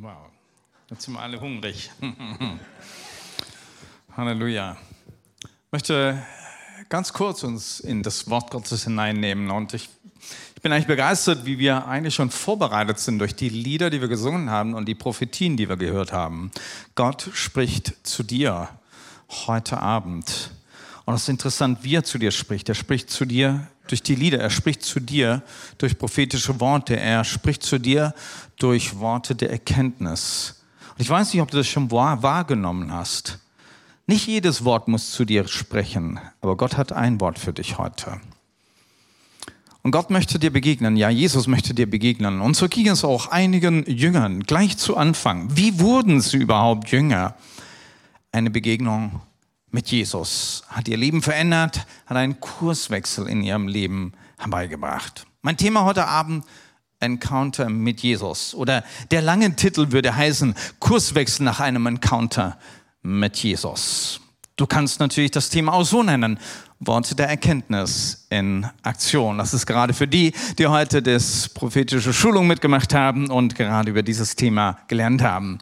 Wow, jetzt sind wir alle hungrig. Halleluja. Ich möchte ganz kurz uns in das Wort Gottes hineinnehmen und ich, ich bin eigentlich begeistert, wie wir eigentlich schon vorbereitet sind durch die Lieder, die wir gesungen haben und die Prophetien, die wir gehört haben. Gott spricht zu dir heute Abend. Und es ist interessant, wie er zu dir spricht. Er spricht zu dir durch die Lieder, er spricht zu dir durch prophetische Worte, er spricht zu dir durch Worte der Erkenntnis. Und ich weiß nicht, ob du das schon wahrgenommen hast. Nicht jedes Wort muss zu dir sprechen, aber Gott hat ein Wort für dich heute. Und Gott möchte dir begegnen, ja, Jesus möchte dir begegnen. Und so ging es auch einigen Jüngern gleich zu Anfang. Wie wurden sie überhaupt Jünger? Eine Begegnung mit Jesus hat ihr Leben verändert, hat einen Kurswechsel in ihrem Leben herbeigebracht. Mein Thema heute Abend Encounter mit Jesus. Oder der lange Titel würde heißen Kurswechsel nach einem Encounter mit Jesus. Du kannst natürlich das Thema auch so nennen. Worte der Erkenntnis in Aktion. Das ist gerade für die, die heute das prophetische Schulung mitgemacht haben und gerade über dieses Thema gelernt haben.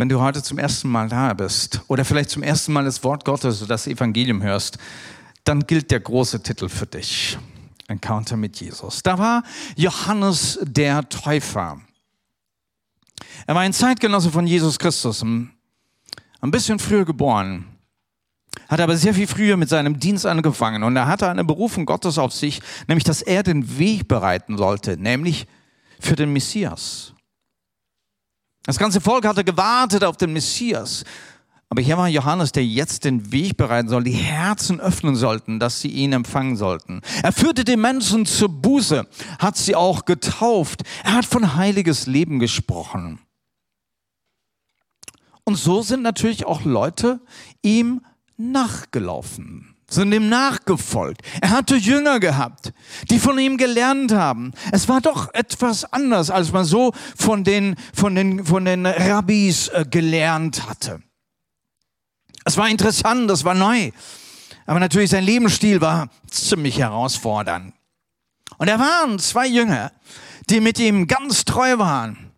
Wenn du heute zum ersten Mal da bist oder vielleicht zum ersten Mal das Wort Gottes oder das Evangelium hörst, dann gilt der große Titel für dich. Encounter mit Jesus. Da war Johannes der Täufer. Er war ein Zeitgenosse von Jesus Christus, ein bisschen früher geboren, hat aber sehr viel früher mit seinem Dienst angefangen und er hatte eine Berufung Gottes auf sich, nämlich dass er den Weg bereiten sollte, nämlich für den Messias. Das ganze Volk hatte gewartet auf den Messias. Aber hier war Johannes, der jetzt den Weg bereiten soll, die Herzen öffnen sollten, dass sie ihn empfangen sollten. Er führte die Menschen zur Buße, hat sie auch getauft. Er hat von heiliges Leben gesprochen. Und so sind natürlich auch Leute ihm nachgelaufen, sind ihm nachgefolgt. Er hatte Jünger gehabt, die von ihm gelernt haben. Es war doch etwas anders, als man so von den, von den, von den Rabbis äh, gelernt hatte. Es war interessant, das war neu. Aber natürlich sein Lebensstil war ziemlich herausfordernd. Und da waren zwei Jünger, die mit ihm ganz treu waren.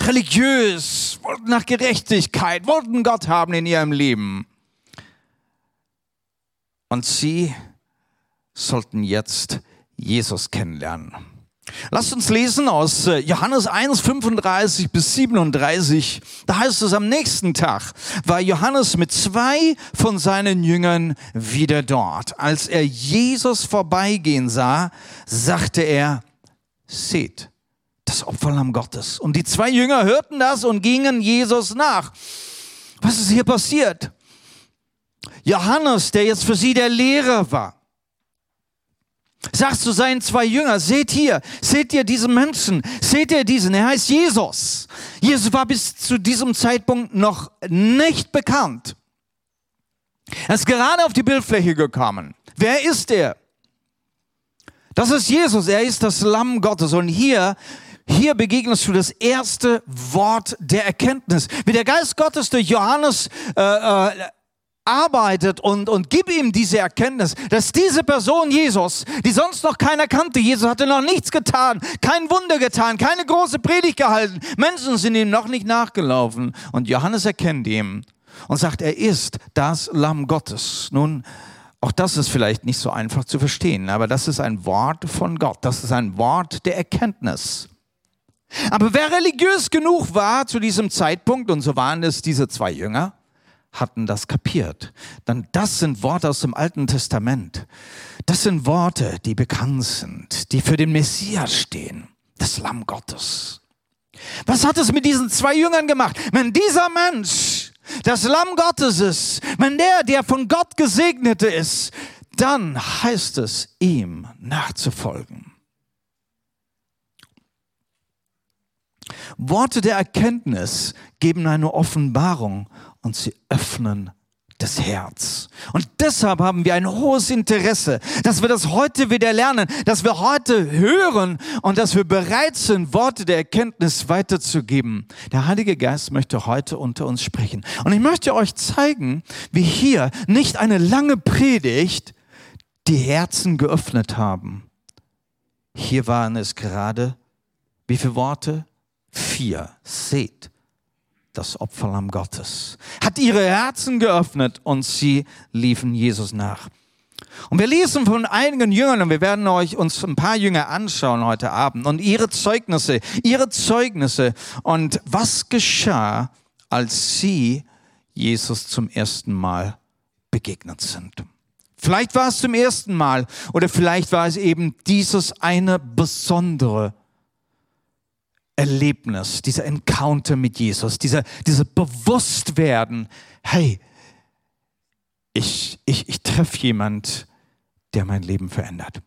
Religiös, wollten nach Gerechtigkeit, wollten Gott haben in ihrem Leben. Und sie sollten jetzt Jesus kennenlernen. Lasst uns lesen aus äh, Johannes 1, 35 bis 37. Da heißt es, am nächsten Tag war Johannes mit zwei von seinen Jüngern wieder dort. Als er Jesus vorbeigehen sah, sagte er, seht, das Opferlamm Gottes. Und die zwei Jünger hörten das und gingen Jesus nach. Was ist hier passiert? Johannes, der jetzt für sie der Lehrer war, sagt zu seinen zwei Jüngern, seht hier, seht ihr diesen Menschen, seht ihr diesen, er heißt Jesus. Jesus war bis zu diesem Zeitpunkt noch nicht bekannt. Er ist gerade auf die Bildfläche gekommen. Wer ist er? Das ist Jesus, er ist das Lamm Gottes. Und hier, hier begegnest du das erste Wort der Erkenntnis. Wie der Geist Gottes durch Johannes äh, äh, arbeitet und, und gib ihm diese Erkenntnis, dass diese Person Jesus, die sonst noch keiner kannte, Jesus hatte noch nichts getan, kein Wunder getan, keine große Predigt gehalten, Menschen sind ihm noch nicht nachgelaufen und Johannes erkennt ihn und sagt, er ist das Lamm Gottes. Nun, auch das ist vielleicht nicht so einfach zu verstehen, aber das ist ein Wort von Gott, das ist ein Wort der Erkenntnis. Aber wer religiös genug war zu diesem Zeitpunkt, und so waren es diese zwei Jünger, hatten das kapiert. Dann das sind Worte aus dem Alten Testament. Das sind Worte, die bekannt sind, die für den Messias stehen, das Lamm Gottes. Was hat es mit diesen zwei Jüngern gemacht? Wenn dieser Mensch das Lamm Gottes ist, wenn der, der von Gott gesegnete ist, dann heißt es, ihm nachzufolgen. Worte der Erkenntnis geben eine Offenbarung und sie öffnen das Herz. Und deshalb haben wir ein hohes Interesse, dass wir das heute wieder lernen, dass wir heute hören und dass wir bereit sind, Worte der Erkenntnis weiterzugeben. Der Heilige Geist möchte heute unter uns sprechen. Und ich möchte euch zeigen, wie hier nicht eine lange Predigt die Herzen geöffnet haben. Hier waren es gerade, wie viele Worte? 4. Seht das Opferlamm Gottes. Hat ihre Herzen geöffnet und sie liefen Jesus nach. Und wir lesen von einigen Jüngern und wir werden euch uns ein paar Jünger anschauen heute Abend und ihre Zeugnisse, ihre Zeugnisse und was geschah, als sie Jesus zum ersten Mal begegnet sind. Vielleicht war es zum ersten Mal oder vielleicht war es eben dieses eine besondere Erlebnis, dieser Encounter mit Jesus, dieser, dieser Bewusstwerden, hey, ich, ich, ich treffe jemand, der mein Leben verändert.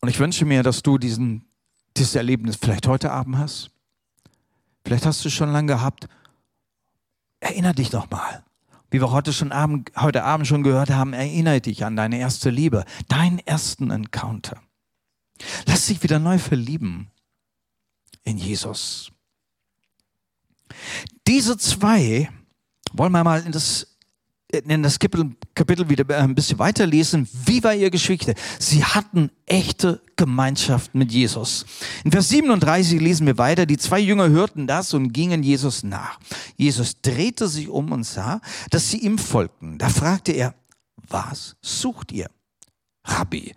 Und ich wünsche mir, dass du diesen, dieses Erlebnis vielleicht heute Abend hast. Vielleicht hast du es schon lange gehabt. Erinner dich doch mal. Wie wir heute, schon Abend, heute Abend schon gehört haben, erinnere dich an deine erste Liebe, deinen ersten Encounter. Lass dich wieder neu verlieben in Jesus. Diese zwei wollen wir mal in das, in das Kapitel wieder ein bisschen weiterlesen. Wie war ihre Geschichte? Sie hatten echte Gemeinschaft mit Jesus. In Vers 37 lesen wir weiter. Die zwei Jünger hörten das und gingen Jesus nach. Jesus drehte sich um und sah, dass sie ihm folgten. Da fragte er, was sucht ihr? Rabbi,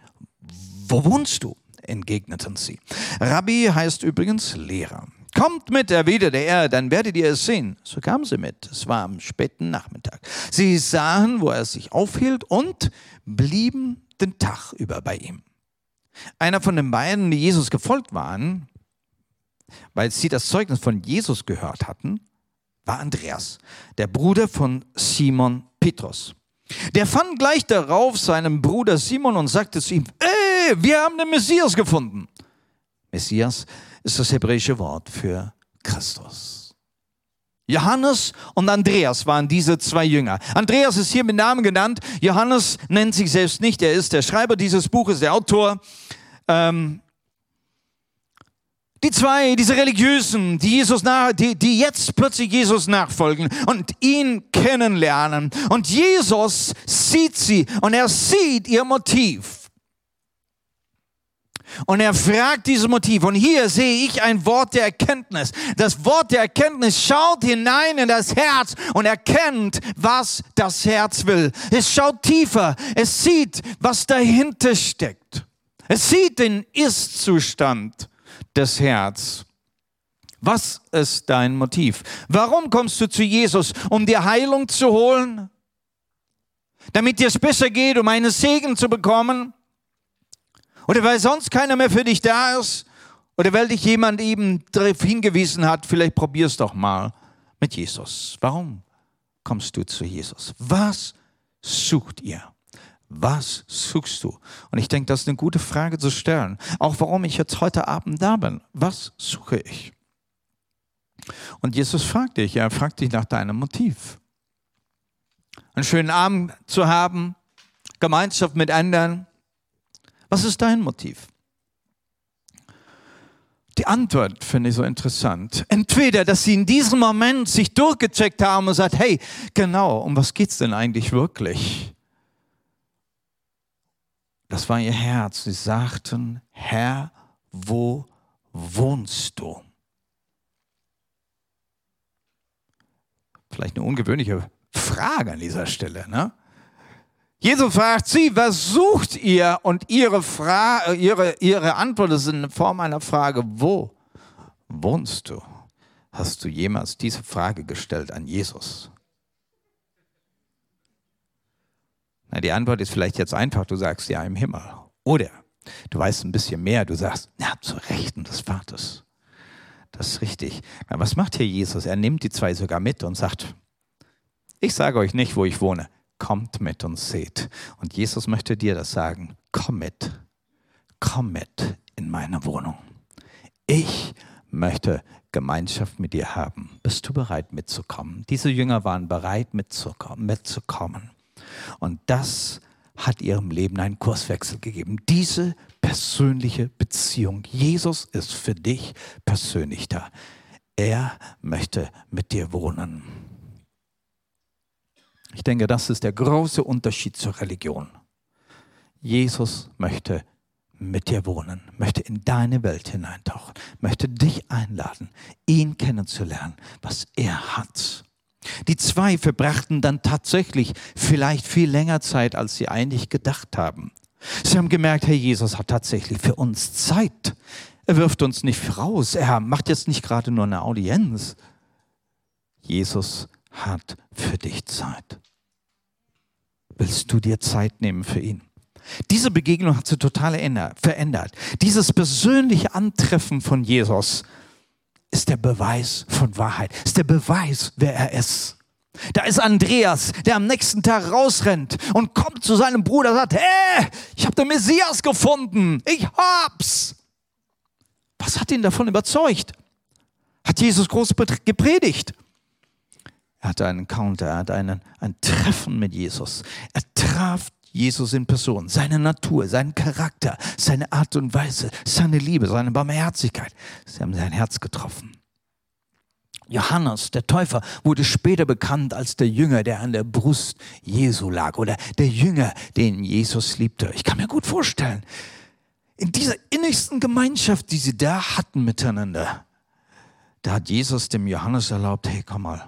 wo wohnst du? Entgegneten sie. Rabbi heißt übrigens Lehrer. Kommt mit, erwiderte er, dann werdet ihr es sehen. So kamen sie mit. Es war am späten Nachmittag. Sie sahen, wo er sich aufhielt und blieben den Tag über bei ihm. Einer von den beiden, die Jesus gefolgt waren, weil sie das Zeugnis von Jesus gehört hatten, war Andreas, der Bruder von Simon Petrus. Der fand gleich darauf seinen Bruder Simon und sagte zu ihm, ey, wir haben den Messias gefunden. Messias ist das hebräische Wort für Christus. Johannes und Andreas waren diese zwei Jünger. Andreas ist hier mit Namen genannt. Johannes nennt sich selbst nicht. Er ist der Schreiber dieses Buches, der Autor. Ähm, die zwei, diese Religiösen, die Jesus nach, die, die jetzt plötzlich Jesus nachfolgen und ihn kennenlernen. Und Jesus sieht sie und er sieht ihr Motiv. Und er fragt dieses Motiv. Und hier sehe ich ein Wort der Erkenntnis. Das Wort der Erkenntnis schaut hinein in das Herz und erkennt, was das Herz will. Es schaut tiefer. Es sieht, was dahinter steckt. Es sieht den Ist-Zustand des Herz. Was ist dein Motiv? Warum kommst du zu Jesus? Um dir Heilung zu holen? Damit dir es besser geht, um einen Segen zu bekommen? Oder weil sonst keiner mehr für dich da ist? Oder weil dich jemand eben darauf hingewiesen hat, vielleicht probier es doch mal mit Jesus. Warum kommst du zu Jesus? Was sucht ihr? Was suchst du? Und ich denke, das ist eine gute Frage zu stellen. Auch warum ich jetzt heute Abend da bin. Was suche ich? Und Jesus fragt dich, er fragt dich nach deinem Motiv. Einen schönen Abend zu haben, Gemeinschaft mit anderen. Was ist dein Motiv? Die Antwort finde ich so interessant. Entweder, dass sie in diesem Moment sich durchgecheckt haben und sagt, hey, genau, um was geht es denn eigentlich wirklich? Das war ihr Herz. Sie sagten, Herr, wo wohnst du? Vielleicht eine ungewöhnliche Frage an dieser Stelle. Ne? Jesus fragt sie, was sucht ihr? Und ihre, Fra ihre, ihre Antwort ist in Form einer Frage, wo wohnst du? Hast du jemals diese Frage gestellt an Jesus? Na, die Antwort ist vielleicht jetzt einfach, du sagst ja im Himmel. Oder du weißt ein bisschen mehr, du sagst, ja, zur Rechten des Vaters. Das ist richtig. Na, was macht hier Jesus? Er nimmt die zwei sogar mit und sagt, ich sage euch nicht, wo ich wohne. Kommt mit und seht. Und Jesus möchte dir das sagen. Komm mit. Komm mit in meine Wohnung. Ich möchte Gemeinschaft mit dir haben. Bist du bereit mitzukommen? Diese Jünger waren bereit mitzukommen. mitzukommen. Und das hat ihrem Leben einen Kurswechsel gegeben. Diese persönliche Beziehung. Jesus ist für dich persönlich da. Er möchte mit dir wohnen. Ich denke, das ist der große Unterschied zur Religion. Jesus möchte mit dir wohnen, möchte in deine Welt hineintauchen, möchte dich einladen, ihn kennenzulernen, was er hat. Die zwei verbrachten dann tatsächlich vielleicht viel länger Zeit, als sie eigentlich gedacht haben. Sie haben gemerkt, Herr Jesus hat tatsächlich für uns Zeit. Er wirft uns nicht raus. Er macht jetzt nicht gerade nur eine Audienz. Jesus hat für dich Zeit. Willst du dir Zeit nehmen für ihn? Diese Begegnung hat sie total verändert. Dieses persönliche Antreffen von Jesus ist der Beweis von Wahrheit, ist der Beweis, wer er ist. Da ist Andreas, der am nächsten Tag rausrennt und kommt zu seinem Bruder und sagt, hey, ich habe den Messias gefunden, ich hab's. Was hat ihn davon überzeugt? Hat Jesus groß gepredigt? Er hatte einen Encounter, er hatte einen, ein Treffen mit Jesus. Er traf Jesus in Person, seine Natur, seinen Charakter, seine Art und Weise, seine Liebe, seine Barmherzigkeit. Sie haben sein Herz getroffen. Johannes, der Täufer, wurde später bekannt als der Jünger, der an der Brust Jesu lag oder der Jünger, den Jesus liebte. Ich kann mir gut vorstellen, in dieser innigsten Gemeinschaft, die sie da hatten miteinander, da hat Jesus dem Johannes erlaubt, hey, komm mal,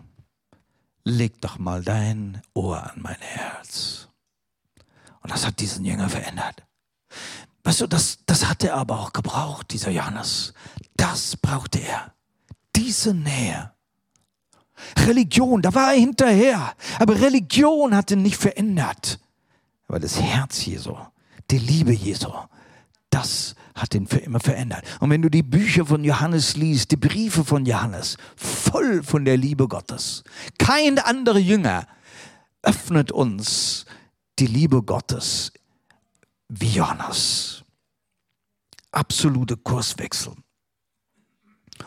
leg doch mal dein Ohr an mein Herz. Und das hat diesen Jünger verändert. Weißt du, das, das hat er aber auch gebraucht, dieser Johannes. Das brauchte er diese Nähe. Religion, da war er hinterher. Aber Religion hat ihn nicht verändert. Aber das Herz Jesu, die Liebe Jesu, das hat ihn für immer verändert. Und wenn du die Bücher von Johannes liest, die Briefe von Johannes, voll von der Liebe Gottes. Kein anderer Jünger öffnet uns die Liebe Gottes wie Johannes. Absolute Kurswechsel.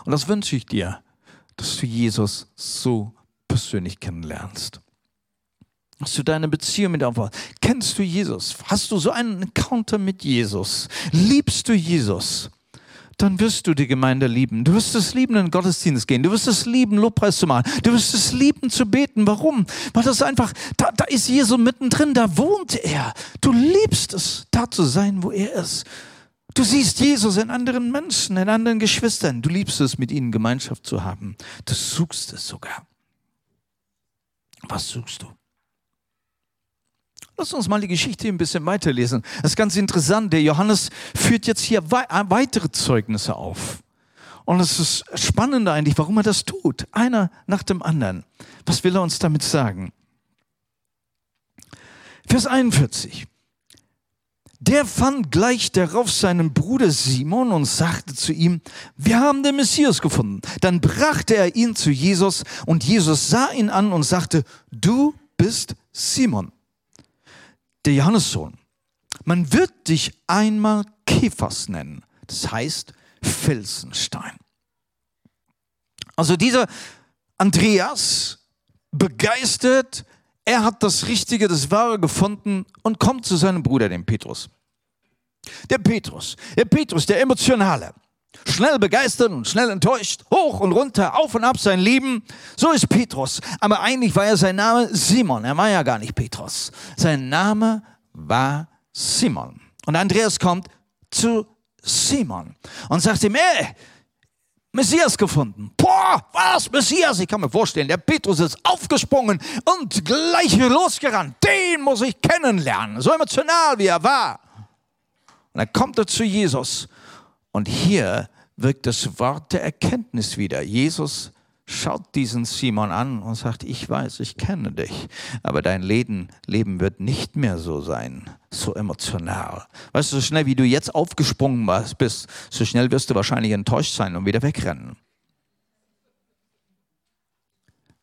Und das wünsche ich dir, dass du Jesus so persönlich kennenlernst. Dass du deine Beziehung mit ihm aufbaust. Kennst du Jesus? Hast du so einen Encounter mit Jesus? Liebst du Jesus? Dann wirst du die Gemeinde lieben. Du wirst es lieben, in den Gottesdienst gehen. Du wirst es lieben, Lobpreis zu machen. Du wirst es lieben, zu beten. Warum? Weil das einfach, da, da ist Jesus mittendrin, da wohnt er. Du liebst es, da zu sein, wo er ist. Du siehst Jesus in anderen Menschen, in anderen Geschwistern. Du liebst es, mit ihnen Gemeinschaft zu haben. Du suchst es sogar. Was suchst du? Lass uns mal die Geschichte ein bisschen weiterlesen. Das ist ganz interessant. Der Johannes führt jetzt hier äh, weitere Zeugnisse auf. Und es ist spannend eigentlich, warum er das tut. Einer nach dem anderen. Was will er uns damit sagen? Vers 41. Der fand gleich darauf seinen Bruder Simon und sagte zu ihm, wir haben den Messias gefunden. Dann brachte er ihn zu Jesus und Jesus sah ihn an und sagte, du bist Simon, der Johannessohn. Man wird dich einmal Kephas nennen. Das heißt Felsenstein. Also dieser Andreas, begeistert, er hat das Richtige, das Wahre gefunden und kommt zu seinem Bruder, dem Petrus. Der Petrus, der Petrus, der Emotionale. Schnell begeistert und schnell enttäuscht, hoch und runter, auf und ab sein Leben. So ist Petrus. Aber eigentlich war ja sein Name Simon. Er war ja gar nicht Petrus. Sein Name war Simon. Und Andreas kommt zu Simon und sagt ihm, ey, Messias gefunden. Boah, was? Messias? Ich kann mir vorstellen, der Petrus ist aufgesprungen und gleich losgerannt. Den muss ich kennenlernen. So emotional wie er war. Und dann kommt er zu Jesus. Und hier wirkt das Wort der Erkenntnis wieder. Jesus schaut diesen Simon an und sagt, ich weiß, ich kenne dich, aber dein Leben, wird nicht mehr so sein, so emotional. Weißt du, so schnell wie du jetzt aufgesprungen bist, so schnell wirst du wahrscheinlich enttäuscht sein und wieder wegrennen.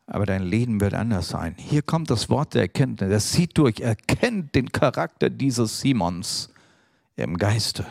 Aber dein Leben wird anders sein. Hier kommt das Wort der Erkenntnis. Das sieht durch, er kennt den Charakter dieses Simons im Geiste.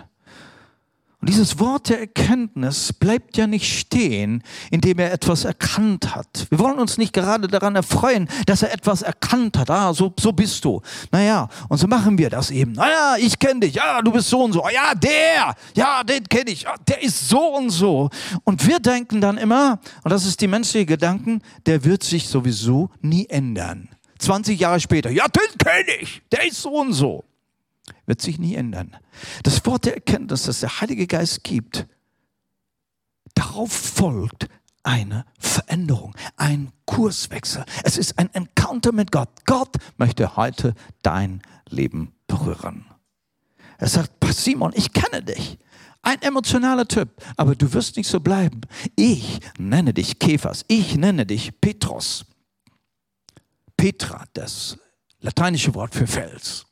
Und dieses Wort der Erkenntnis bleibt ja nicht stehen, indem er etwas erkannt hat. Wir wollen uns nicht gerade daran erfreuen, dass er etwas erkannt hat. Ah, so, so bist du. Naja, und so machen wir das eben. Naja, ich kenne dich. Ja, du bist so und so. Ja, der. Ja, den kenne ich. Ja, der ist so und so. Und wir denken dann immer, und das ist die menschliche Gedanken, der wird sich sowieso nie ändern. 20 Jahre später. Ja, den kenne ich. Der ist so und so. Wird sich nie ändern. Das Wort der Erkenntnis, das der Heilige Geist gibt, darauf folgt eine Veränderung, ein Kurswechsel. Es ist ein Encounter mit Gott. Gott möchte heute dein Leben berühren. Er sagt, Simon, ich kenne dich. Ein emotionaler Typ, aber du wirst nicht so bleiben. Ich nenne dich Käfers, ich nenne dich Petrus. Petra, das lateinische Wort für Fels.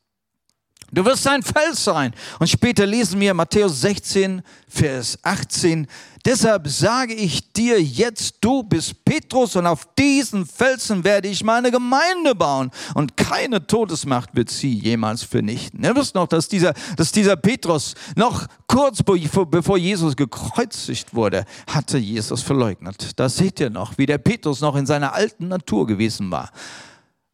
Du wirst ein Fels sein. Und später lesen wir Matthäus 16, Vers 18. Deshalb sage ich dir jetzt, du bist Petrus und auf diesen Felsen werde ich meine Gemeinde bauen und keine Todesmacht wird sie jemals vernichten. Ihr wisst noch, dass dieser, dass dieser Petrus noch kurz bevor Jesus gekreuzigt wurde, hatte Jesus verleugnet. Da seht ihr noch, wie der Petrus noch in seiner alten Natur gewesen war.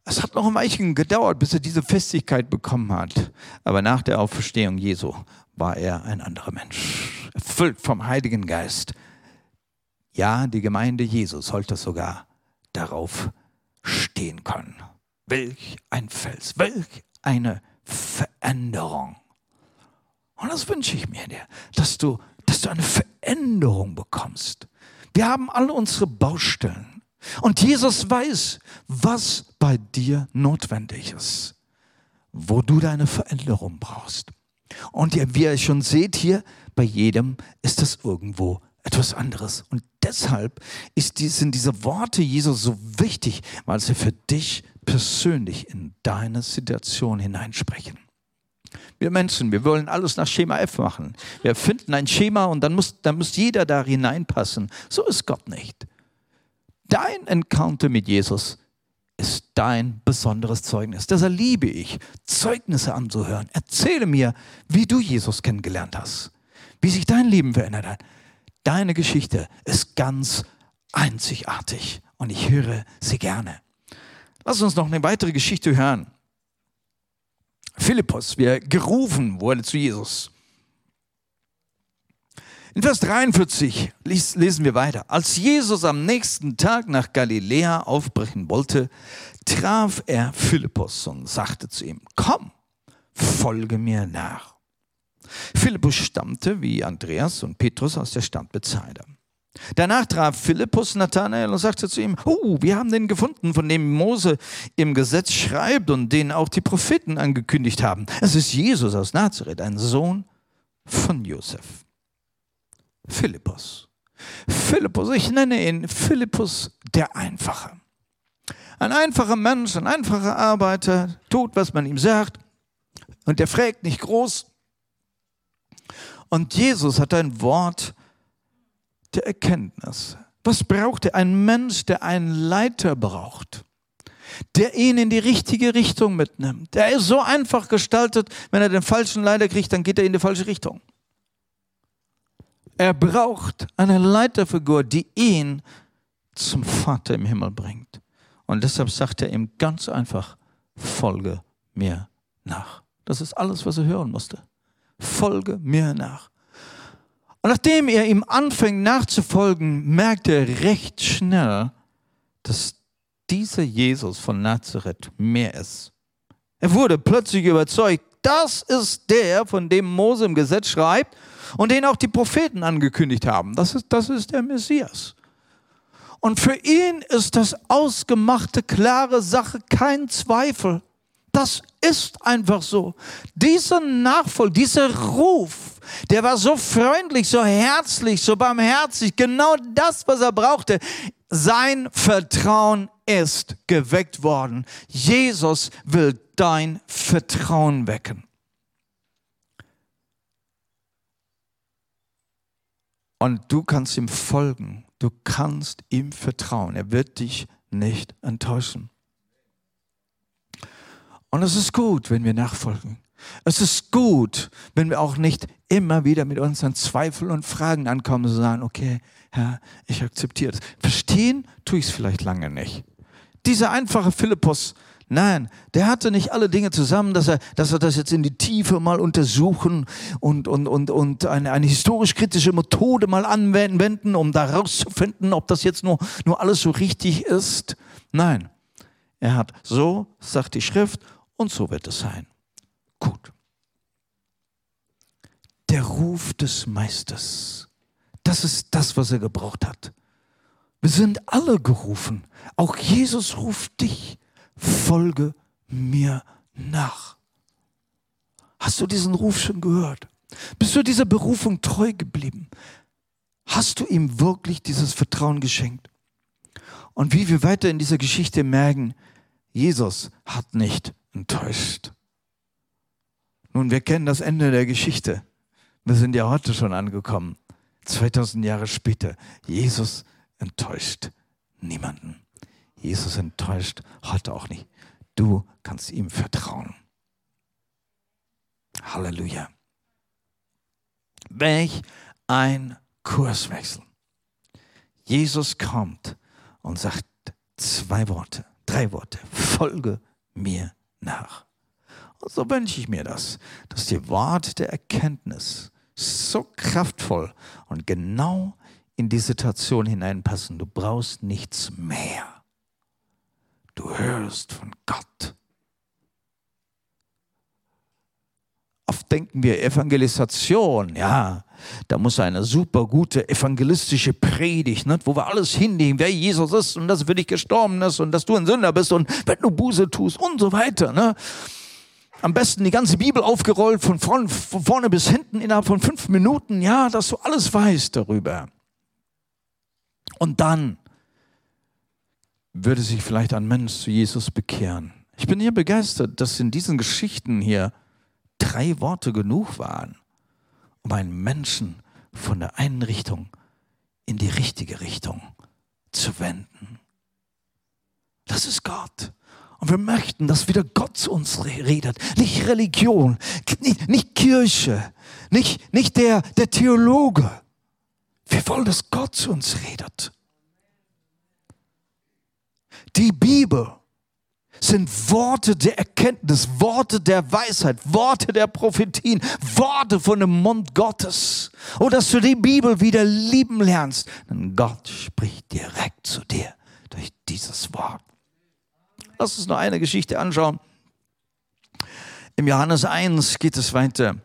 Es hat noch ein Weilchen gedauert, bis er diese Festigkeit bekommen hat. Aber nach der Auferstehung Jesu war er ein anderer Mensch, erfüllt vom Heiligen Geist. Ja, die Gemeinde Jesu sollte sogar darauf stehen können. Welch ein Fels, welch eine Veränderung. Und das wünsche ich mir dir, dass du, dass du eine Veränderung bekommst. Wir haben alle unsere Baustellen. Und Jesus weiß, was bei dir notwendig ist, wo du deine Veränderung brauchst. Und wie ihr schon seht hier, bei jedem ist das irgendwo etwas anderes. Und deshalb die, sind diese Worte Jesus so wichtig, weil sie für dich persönlich in deine Situation hineinsprechen. Wir Menschen, wir wollen alles nach Schema F machen. Wir finden ein Schema und dann muss, dann muss jeder da hineinpassen. So ist Gott nicht dein Encounter mit Jesus ist dein besonderes Zeugnis. Deshalb liebe ich, Zeugnisse anzuhören. Erzähle mir, wie du Jesus kennengelernt hast, wie sich dein Leben verändert hat. Deine Geschichte ist ganz einzigartig und ich höre sie gerne. Lass uns noch eine weitere Geschichte hören. Philippus, wie er gerufen wurde zu Jesus. In Vers 43 lesen wir weiter. Als Jesus am nächsten Tag nach Galiläa aufbrechen wollte, traf er Philippus und sagte zu ihm, komm, folge mir nach. Philippus stammte wie Andreas und Petrus aus der Stadt Bethsaida. Danach traf Philippus Nathanael und sagte zu ihm, oh, wir haben den gefunden, von dem Mose im Gesetz schreibt und den auch die Propheten angekündigt haben. Es ist Jesus aus Nazareth, ein Sohn von Josef. Philippus. Philippus, ich nenne ihn Philippus der Einfache. Ein einfacher Mensch, ein einfacher Arbeiter, tut, was man ihm sagt und der fragt nicht groß. Und Jesus hat ein Wort der Erkenntnis. Was braucht er? Ein Mensch, der einen Leiter braucht, der ihn in die richtige Richtung mitnimmt. Der ist so einfach gestaltet, wenn er den falschen Leiter kriegt, dann geht er in die falsche Richtung. Er braucht eine Leiterfigur, die ihn zum Vater im Himmel bringt. Und deshalb sagt er ihm ganz einfach, folge mir nach. Das ist alles, was er hören musste. Folge mir nach. Und nachdem er ihm anfängt nachzufolgen, merkt er recht schnell, dass dieser Jesus von Nazareth mehr ist. Er wurde plötzlich überzeugt, das ist der, von dem Mose im Gesetz schreibt und den auch die Propheten angekündigt haben. Das ist, das ist der Messias. Und für ihn ist das ausgemachte, klare Sache, kein Zweifel. Das ist einfach so. Dieser Nachfolger, dieser Ruf, der war so freundlich, so herzlich, so barmherzig, genau das, was er brauchte. Sein Vertrauen ist geweckt worden. Jesus will dein Vertrauen wecken. Und du kannst ihm folgen. Du kannst ihm vertrauen. Er wird dich nicht enttäuschen. Und es ist gut, wenn wir nachfolgen. Es ist gut, wenn wir auch nicht immer wieder mit unseren Zweifeln und Fragen ankommen und sagen, okay, Herr, ich akzeptiere das. Verstehen tue ich es vielleicht lange nicht. Dieser einfache Philippus Nein, der hatte nicht alle Dinge zusammen, dass er, dass er das jetzt in die Tiefe mal untersuchen und, und, und, und eine, eine historisch-kritische Methode mal anwenden, um da rauszufinden, ob das jetzt nur, nur alles so richtig ist. Nein, er hat so, sagt die Schrift, und so wird es sein. Gut. der Ruf des Meisters. Das ist das, was er gebraucht hat. Wir sind alle gerufen. Auch Jesus ruft dich. Folge mir nach. Hast du diesen Ruf schon gehört? Bist du dieser Berufung treu geblieben? Hast du ihm wirklich dieses Vertrauen geschenkt? Und wie wir weiter in dieser Geschichte merken, Jesus hat nicht enttäuscht. Nun, wir kennen das Ende der Geschichte. Wir sind ja heute schon angekommen. 2000 Jahre später. Jesus enttäuscht niemanden. Jesus enttäuscht heute auch nicht. Du kannst ihm vertrauen. Halleluja. Welch ein Kurswechsel. Jesus kommt und sagt zwei Worte, drei Worte. Folge mir nach. So wünsche ich mir das, dass die Worte der Erkenntnis so kraftvoll und genau in die Situation hineinpassen. Du brauchst nichts mehr. Du hörst von Gott. Oft denken wir Evangelisation, ja, da muss eine super gute evangelistische Predigt, ne, wo wir alles hinnehmen, wer Jesus ist und dass er für dich gestorben ist und dass du ein Sünder bist und wenn du Buße tust und so weiter. Ne. Am besten die ganze Bibel aufgerollt, von vorne, von vorne bis hinten innerhalb von fünf Minuten, ja, dass du alles weißt darüber. Und dann würde sich vielleicht ein Mensch zu Jesus bekehren. Ich bin hier begeistert, dass in diesen Geschichten hier drei Worte genug waren um einen Menschen von der einen Richtung in die richtige Richtung zu wenden. Das ist Gott. Und wir möchten, dass wieder Gott zu uns redet. Nicht Religion, nicht, nicht Kirche, nicht, nicht der, der Theologe. Wir wollen, dass Gott zu uns redet. Die Bibel sind Worte der Erkenntnis, Worte der Weisheit, Worte der Prophetien, Worte von dem Mund Gottes. Und dass du die Bibel wieder lieben lernst. Denn Gott spricht direkt zu dir durch dieses Wort. Lass uns noch eine Geschichte anschauen. Im Johannes 1 geht es weiter.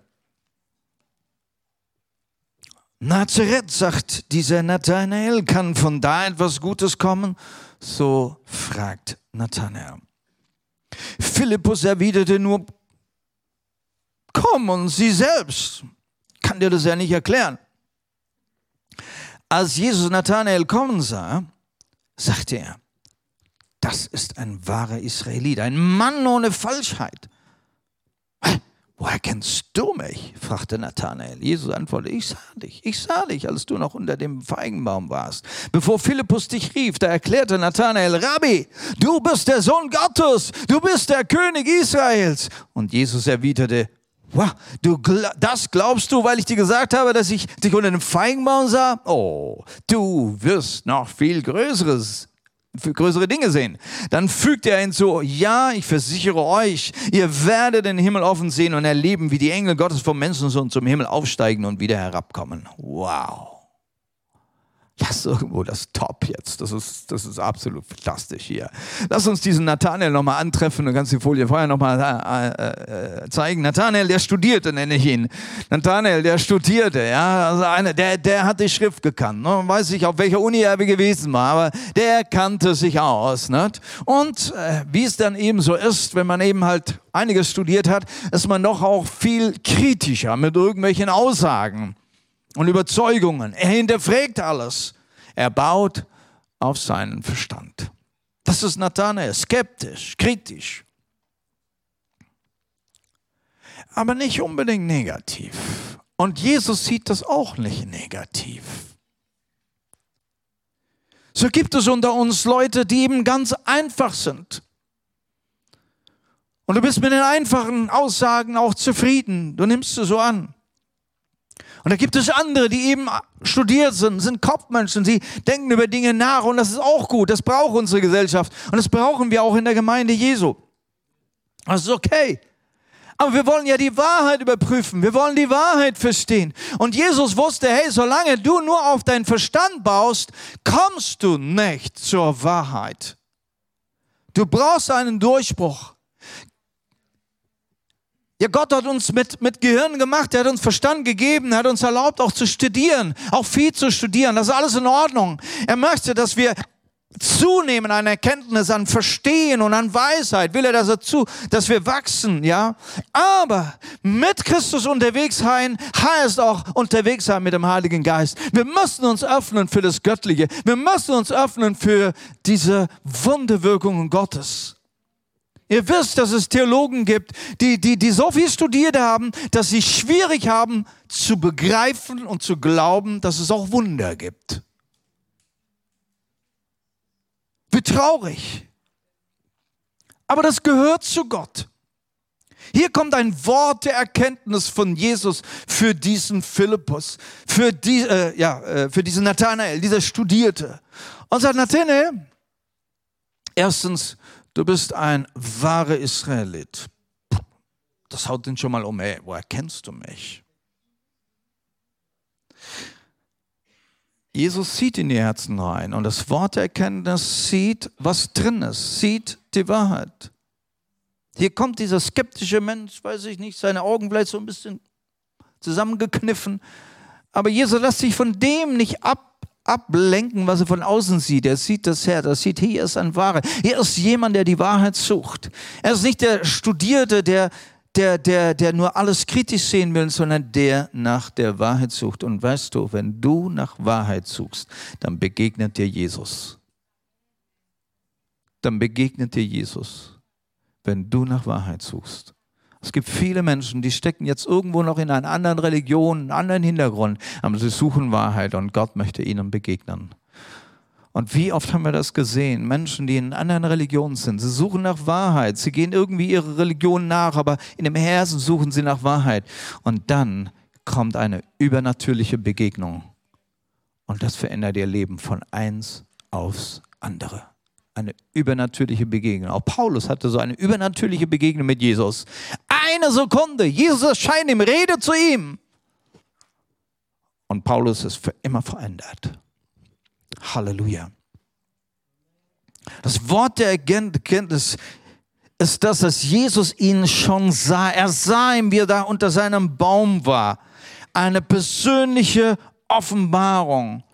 Nazareth, sagt dieser Nathanael, kann von da etwas Gutes kommen? So fragt Nathanael. Philippus erwiderte nur, komm und sieh selbst. Kann dir das ja nicht erklären. Als Jesus Nathanael kommen sah, sagte er, das ist ein wahrer Israelit, ein Mann ohne Falschheit. Woher kennst du mich? fragte Nathanael. Jesus antwortete, ich sah dich, ich sah dich, als du noch unter dem Feigenbaum warst. Bevor Philippus dich rief, da erklärte Nathanael, Rabbi, du bist der Sohn Gottes, du bist der König Israels. Und Jesus erwiderte, wow, du, das glaubst du, weil ich dir gesagt habe, dass ich dich unter dem Feigenbaum sah? Oh, du wirst noch viel Größeres für größere Dinge sehen. Dann fügt er hinzu, ja, ich versichere euch, ihr werdet den Himmel offen sehen und erleben, wie die Engel Gottes vom Menschensohn zum Himmel aufsteigen und wieder herabkommen. Wow. Das ist irgendwo das Top jetzt. Das ist, das ist absolut fantastisch hier. Lass uns diesen Nathanael nochmal antreffen. Du kannst die Folie vorher nochmal äh, äh, zeigen. Nathanael, der studierte, nenne ich ihn. Nathanael, der studierte. Ja, also eine, der, der hat die Schrift gekannt. Ne? Weiß nicht, auf welcher Uni er gewesen war, aber der kannte sich aus. Nicht? Und äh, wie es dann eben so ist, wenn man eben halt einiges studiert hat, ist man doch auch viel kritischer mit irgendwelchen Aussagen und Überzeugungen. Er hinterfragt alles. Er baut auf seinen Verstand. Das ist Nathanael, skeptisch, kritisch. Aber nicht unbedingt negativ. Und Jesus sieht das auch nicht negativ. So gibt es unter uns Leute, die eben ganz einfach sind. Und du bist mit den einfachen Aussagen auch zufrieden. Du nimmst sie so an. Und da gibt es andere, die eben studiert sind, sind Kopfmenschen, sie denken über Dinge nach und das ist auch gut, das braucht unsere Gesellschaft und das brauchen wir auch in der Gemeinde Jesu. Das ist okay. Aber wir wollen ja die Wahrheit überprüfen. Wir wollen die Wahrheit verstehen. Und Jesus wusste, hey, solange du nur auf deinen Verstand baust, kommst du nicht zur Wahrheit. Du brauchst einen Durchbruch. Ja, Gott hat uns mit, mit Gehirn gemacht, er hat uns Verstand gegeben, er hat uns erlaubt, auch zu studieren, auch viel zu studieren. Das ist alles in Ordnung. Er möchte, dass wir zunehmen an Erkenntnis, an Verstehen und an Weisheit, will er das dazu, dass wir wachsen, ja. Aber mit Christus unterwegs sein heißt auch unterwegs sein mit dem Heiligen Geist. Wir müssen uns öffnen für das Göttliche. Wir müssen uns öffnen für diese Wunderwirkungen Gottes. Ihr wisst, dass es Theologen gibt, die, die, die so viel studiert haben, dass sie schwierig haben zu begreifen und zu glauben, dass es auch Wunder gibt. Wie traurig. Aber das gehört zu Gott. Hier kommt ein Wort der Erkenntnis von Jesus für diesen Philippus, für, die, äh, ja, äh, für diesen Nathanael, dieser Studierte. Und sagt Nathanael, erstens, du bist ein wahrer Israelit. Das haut den schon mal um, ey, woher kennst du mich? Jesus sieht in die Herzen rein und das Wort der Erkenntnis sieht, was drin ist, sieht die Wahrheit. Hier kommt dieser skeptische Mensch, weiß ich nicht, seine Augen vielleicht so ein bisschen zusammengekniffen, aber Jesus lässt sich von dem nicht ab ablenken, was er von außen sieht. Er sieht das Herz, er sieht, hier ist ein Wahrer. Hier ist jemand, der die Wahrheit sucht. Er ist nicht der Studierte, der, der, der, der nur alles kritisch sehen will, sondern der nach der Wahrheit sucht. Und weißt du, wenn du nach Wahrheit suchst, dann begegnet dir Jesus. Dann begegnet dir Jesus, wenn du nach Wahrheit suchst. Es gibt viele Menschen, die stecken jetzt irgendwo noch in einer anderen Religion, einen anderen Hintergrund, aber sie suchen Wahrheit und Gott möchte ihnen begegnen. Und wie oft haben wir das gesehen? Menschen, die in anderen Religionen sind, sie suchen nach Wahrheit, sie gehen irgendwie ihrer Religion nach, aber in dem Herzen suchen sie nach Wahrheit. Und dann kommt eine übernatürliche Begegnung. Und das verändert ihr Leben von eins aufs andere eine übernatürliche Begegnung. Auch Paulus hatte so eine übernatürliche Begegnung mit Jesus. Eine Sekunde, Jesus erscheint ihm, rede zu ihm. Und Paulus ist für immer verändert. Halleluja. Das Wort der Erkenntnis ist das, dass Jesus ihn schon sah. Er sah ihn, wie er da unter seinem Baum war. Eine persönliche Offenbarung.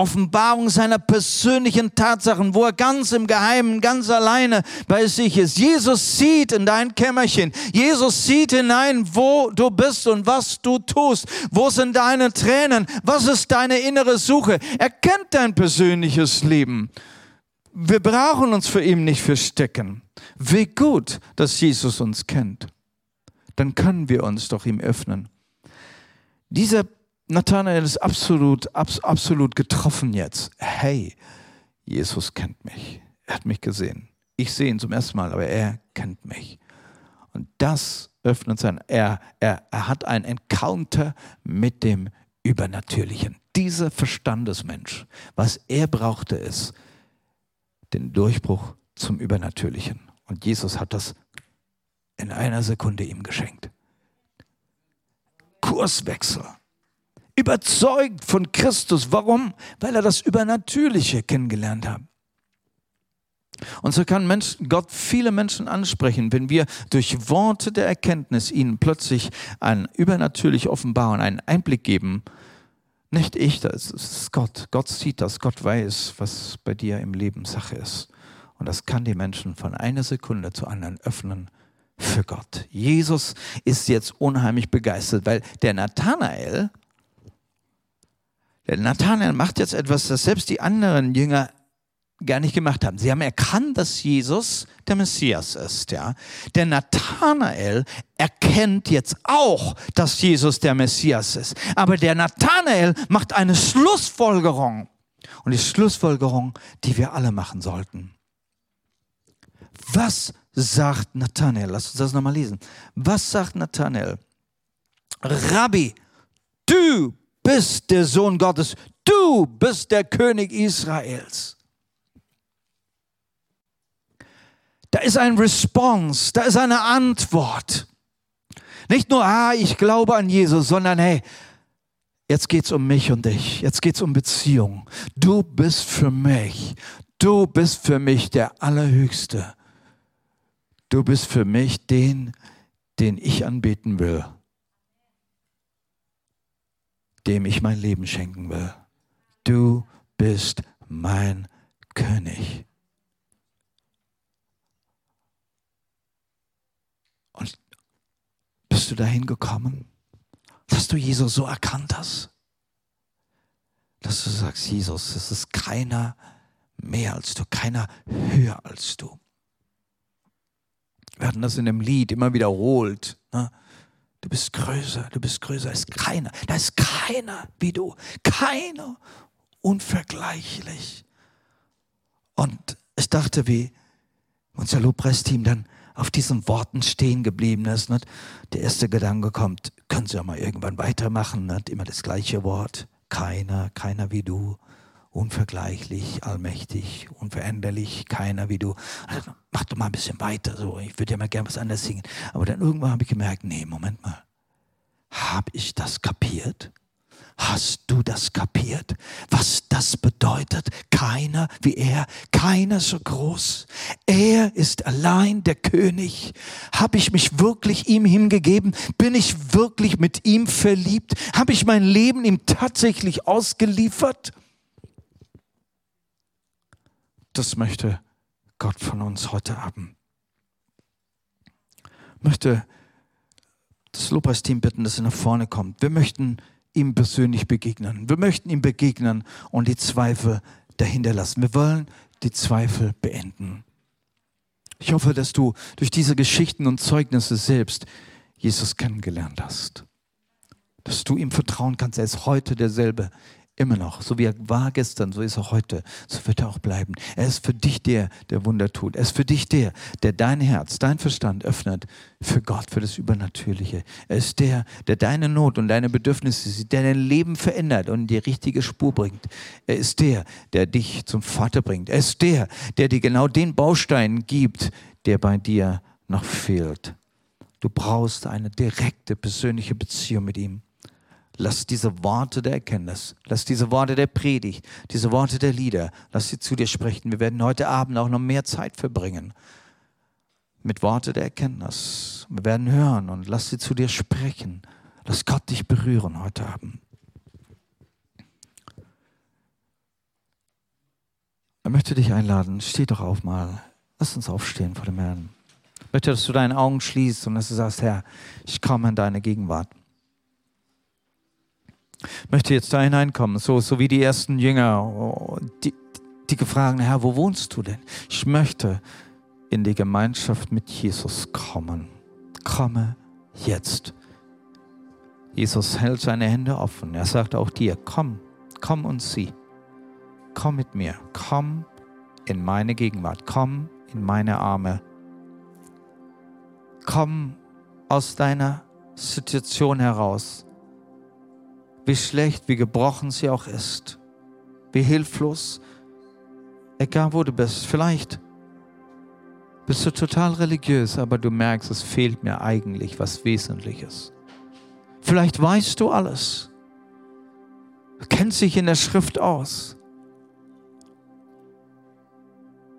Offenbarung seiner persönlichen Tatsachen, wo er ganz im Geheimen, ganz alleine bei sich ist. Jesus sieht in dein Kämmerchen. Jesus sieht hinein, wo du bist und was du tust. Wo sind deine Tränen? Was ist deine innere Suche? Er kennt dein persönliches Leben. Wir brauchen uns für ihn nicht verstecken. Wie gut, dass Jesus uns kennt. Dann können wir uns doch ihm öffnen. Dieser Nathanael ist absolut, abs, absolut getroffen jetzt. Hey, Jesus kennt mich. Er hat mich gesehen. Ich sehe ihn zum ersten Mal, aber er kennt mich. Und das öffnet sein, er, er, er hat ein Encounter mit dem Übernatürlichen. Dieser Verstandesmensch, was er brauchte, ist den Durchbruch zum Übernatürlichen. Und Jesus hat das in einer Sekunde ihm geschenkt. Kurswechsel überzeugt von Christus. Warum? Weil er das Übernatürliche kennengelernt hat. Und so kann Menschen, Gott viele Menschen ansprechen, wenn wir durch Worte der Erkenntnis ihnen plötzlich ein übernatürlich offenbaren, einen Einblick geben. Nicht ich, das ist Gott. Gott sieht das. Gott weiß, was bei dir im Leben Sache ist. Und das kann die Menschen von einer Sekunde zur anderen öffnen für Gott. Jesus ist jetzt unheimlich begeistert, weil der Nathanael, der Nathanael macht jetzt etwas, das selbst die anderen Jünger gar nicht gemacht haben. Sie haben erkannt, dass Jesus der Messias ist. Ja. Der Nathanael erkennt jetzt auch, dass Jesus der Messias ist. Aber der Nathanael macht eine Schlussfolgerung. Und die Schlussfolgerung, die wir alle machen sollten. Was sagt Nathanael? Lass uns das nochmal lesen. Was sagt Nathanael? Rabbi, du bist der Sohn Gottes, du bist der König Israels. Da ist ein Response, da ist eine Antwort. Nicht nur, ah, ich glaube an Jesus, sondern hey, jetzt geht es um mich und dich, jetzt geht es um Beziehung. Du bist für mich, du bist für mich der Allerhöchste. Du bist für mich den, den ich anbeten will, dem ich mein Leben schenken will. Du bist mein König. Und bist du dahin gekommen, dass du Jesus so erkannt hast? Dass du sagst, Jesus, es ist keiner mehr als du, keiner höher als du. Wir hatten das in dem Lied immer wiederholt. Ne? Du bist größer, du bist größer. ist keiner, da ist keiner wie du. Keiner unvergleichlich. Und ich dachte, wie unser Lobpreisteam dann auf diesen Worten stehen geblieben ist. Nicht? Der erste Gedanke kommt, können Sie ja mal irgendwann weitermachen. Nicht? Immer das gleiche Wort. Keiner, keiner wie du. Unvergleichlich, allmächtig, unveränderlich, keiner wie du. Also, mach doch mal ein bisschen weiter. So. Ich würde ja mal gern was anderes singen. Aber dann irgendwann habe ich gemerkt, nee, Moment mal. Habe ich das kapiert? Hast du das kapiert? Was das bedeutet? Keiner wie er, keiner so groß. Er ist allein der König. Habe ich mich wirklich ihm hingegeben? Bin ich wirklich mit ihm verliebt? Habe ich mein Leben ihm tatsächlich ausgeliefert? Das möchte Gott von uns heute Abend. Ich möchte das Lobpreisteam bitten, dass er nach vorne kommt. Wir möchten ihm persönlich begegnen. Wir möchten ihm begegnen und die Zweifel dahinter lassen. Wir wollen die Zweifel beenden. Ich hoffe, dass du durch diese Geschichten und Zeugnisse selbst Jesus kennengelernt hast. Dass du ihm vertrauen kannst. Er ist heute derselbe. Immer noch, so wie er war gestern, so ist er heute, so wird er auch bleiben. Er ist für dich der, der Wunder tut. Er ist für dich der, der dein Herz, dein Verstand öffnet für Gott, für das Übernatürliche. Er ist der, der deine Not und deine Bedürfnisse sieht, der dein Leben verändert und die richtige Spur bringt. Er ist der, der dich zum Vater bringt. Er ist der, der dir genau den Baustein gibt, der bei dir noch fehlt. Du brauchst eine direkte persönliche Beziehung mit ihm. Lass diese Worte der Erkenntnis, lass diese Worte der Predigt, diese Worte der Lieder, lass sie zu dir sprechen. Wir werden heute Abend auch noch mehr Zeit verbringen mit Worte der Erkenntnis. Wir werden hören und lass sie zu dir sprechen. Lass Gott dich berühren heute Abend. Er möchte dich einladen. Steh doch auf mal. Lass uns aufstehen vor dem Herrn. Ich möchte, dass du deine Augen schließt und dass du sagst, Herr, ich komme in deine Gegenwart möchte jetzt da hineinkommen, so, so wie die ersten Jünger, die, die gefragt Herr, wo wohnst du denn? Ich möchte in die Gemeinschaft mit Jesus kommen. Komme jetzt. Jesus hält seine Hände offen. Er sagt auch dir, komm, komm und sieh. Komm mit mir, komm in meine Gegenwart, komm in meine Arme. Komm aus deiner Situation heraus wie schlecht, wie gebrochen sie auch ist, wie hilflos, egal wo du bist. Vielleicht bist du total religiös, aber du merkst, es fehlt mir eigentlich was Wesentliches. Vielleicht weißt du alles, kennst dich in der Schrift aus,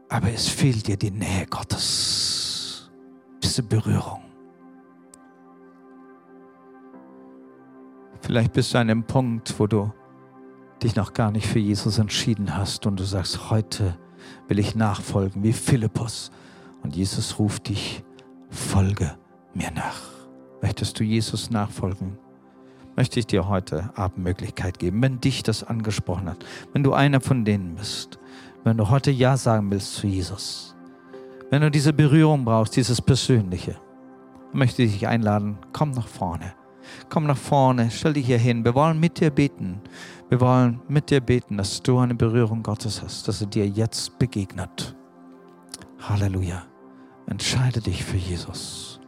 aber es fehlt dir die Nähe Gottes, diese Berührung. Vielleicht bist du an einem Punkt, wo du dich noch gar nicht für Jesus entschieden hast und du sagst, heute will ich nachfolgen wie Philippus. Und Jesus ruft dich, folge mir nach. Möchtest du Jesus nachfolgen? Möchte ich dir heute Abend Möglichkeit geben, wenn dich das angesprochen hat, wenn du einer von denen bist, wenn du heute Ja sagen willst zu Jesus, wenn du diese Berührung brauchst, dieses Persönliche, möchte ich dich einladen, komm nach vorne. Komm nach vorne, stell dich hier hin. Wir wollen mit dir beten. Wir wollen mit dir beten, dass du eine Berührung Gottes hast, dass er dir jetzt begegnet. Halleluja. Entscheide dich für Jesus.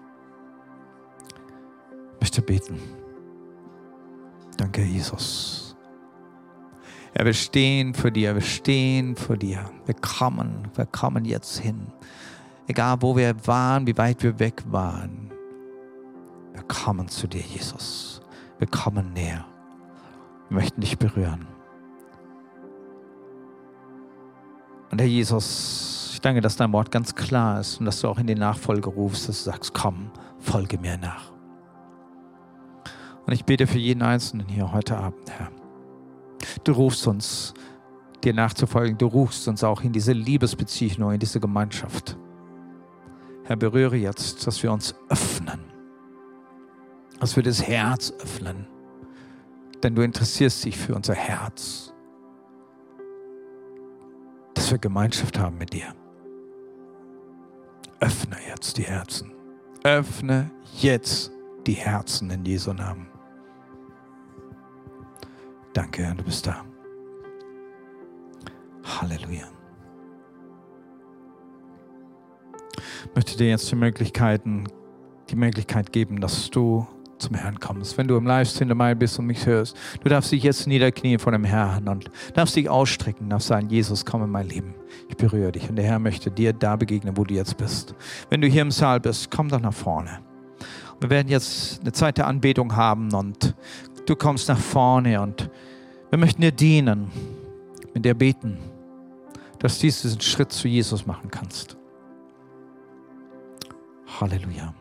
Ich möchte beten. Danke, Jesus. Ja, wir stehen für dir, wir stehen für dir. Wir kommen, wir kommen jetzt hin. Egal, wo wir waren, wie weit wir weg waren. Kommen zu dir, Jesus. Wir kommen näher. Wir möchten dich berühren. Und Herr Jesus, ich Danke, dass dein Wort ganz klar ist und dass du auch in die Nachfolge rufst, dass du sagst, komm, folge mir nach. Und ich bete für jeden Einzelnen hier heute Abend, Herr. Du rufst uns, dir nachzufolgen. Du rufst uns auch in diese Liebesbeziehung, in diese Gemeinschaft. Herr, berühre jetzt, dass wir uns öffnen. Dass wir das Herz öffnen. Denn du interessierst dich für unser Herz. Dass wir Gemeinschaft haben mit dir. Öffne jetzt die Herzen. Öffne jetzt die Herzen in Jesu Namen. Danke, Herr, du bist da. Halleluja. Ich möchte dir jetzt die Möglichkeiten, die Möglichkeit geben, dass du zum Herrn kommst. Wenn du im Livestream dabei bist und mich hörst, du darfst dich jetzt niederknien vor dem Herrn und darfst dich ausstrecken, darfst sagen, Jesus, komm in mein Leben. Ich berühre dich und der Herr möchte dir da begegnen, wo du jetzt bist. Wenn du hier im Saal bist, komm doch nach vorne. Wir werden jetzt eine Zeit der Anbetung haben und du kommst nach vorne und wir möchten dir dienen, mit dir beten, dass du diesen Schritt zu Jesus machen kannst. Halleluja.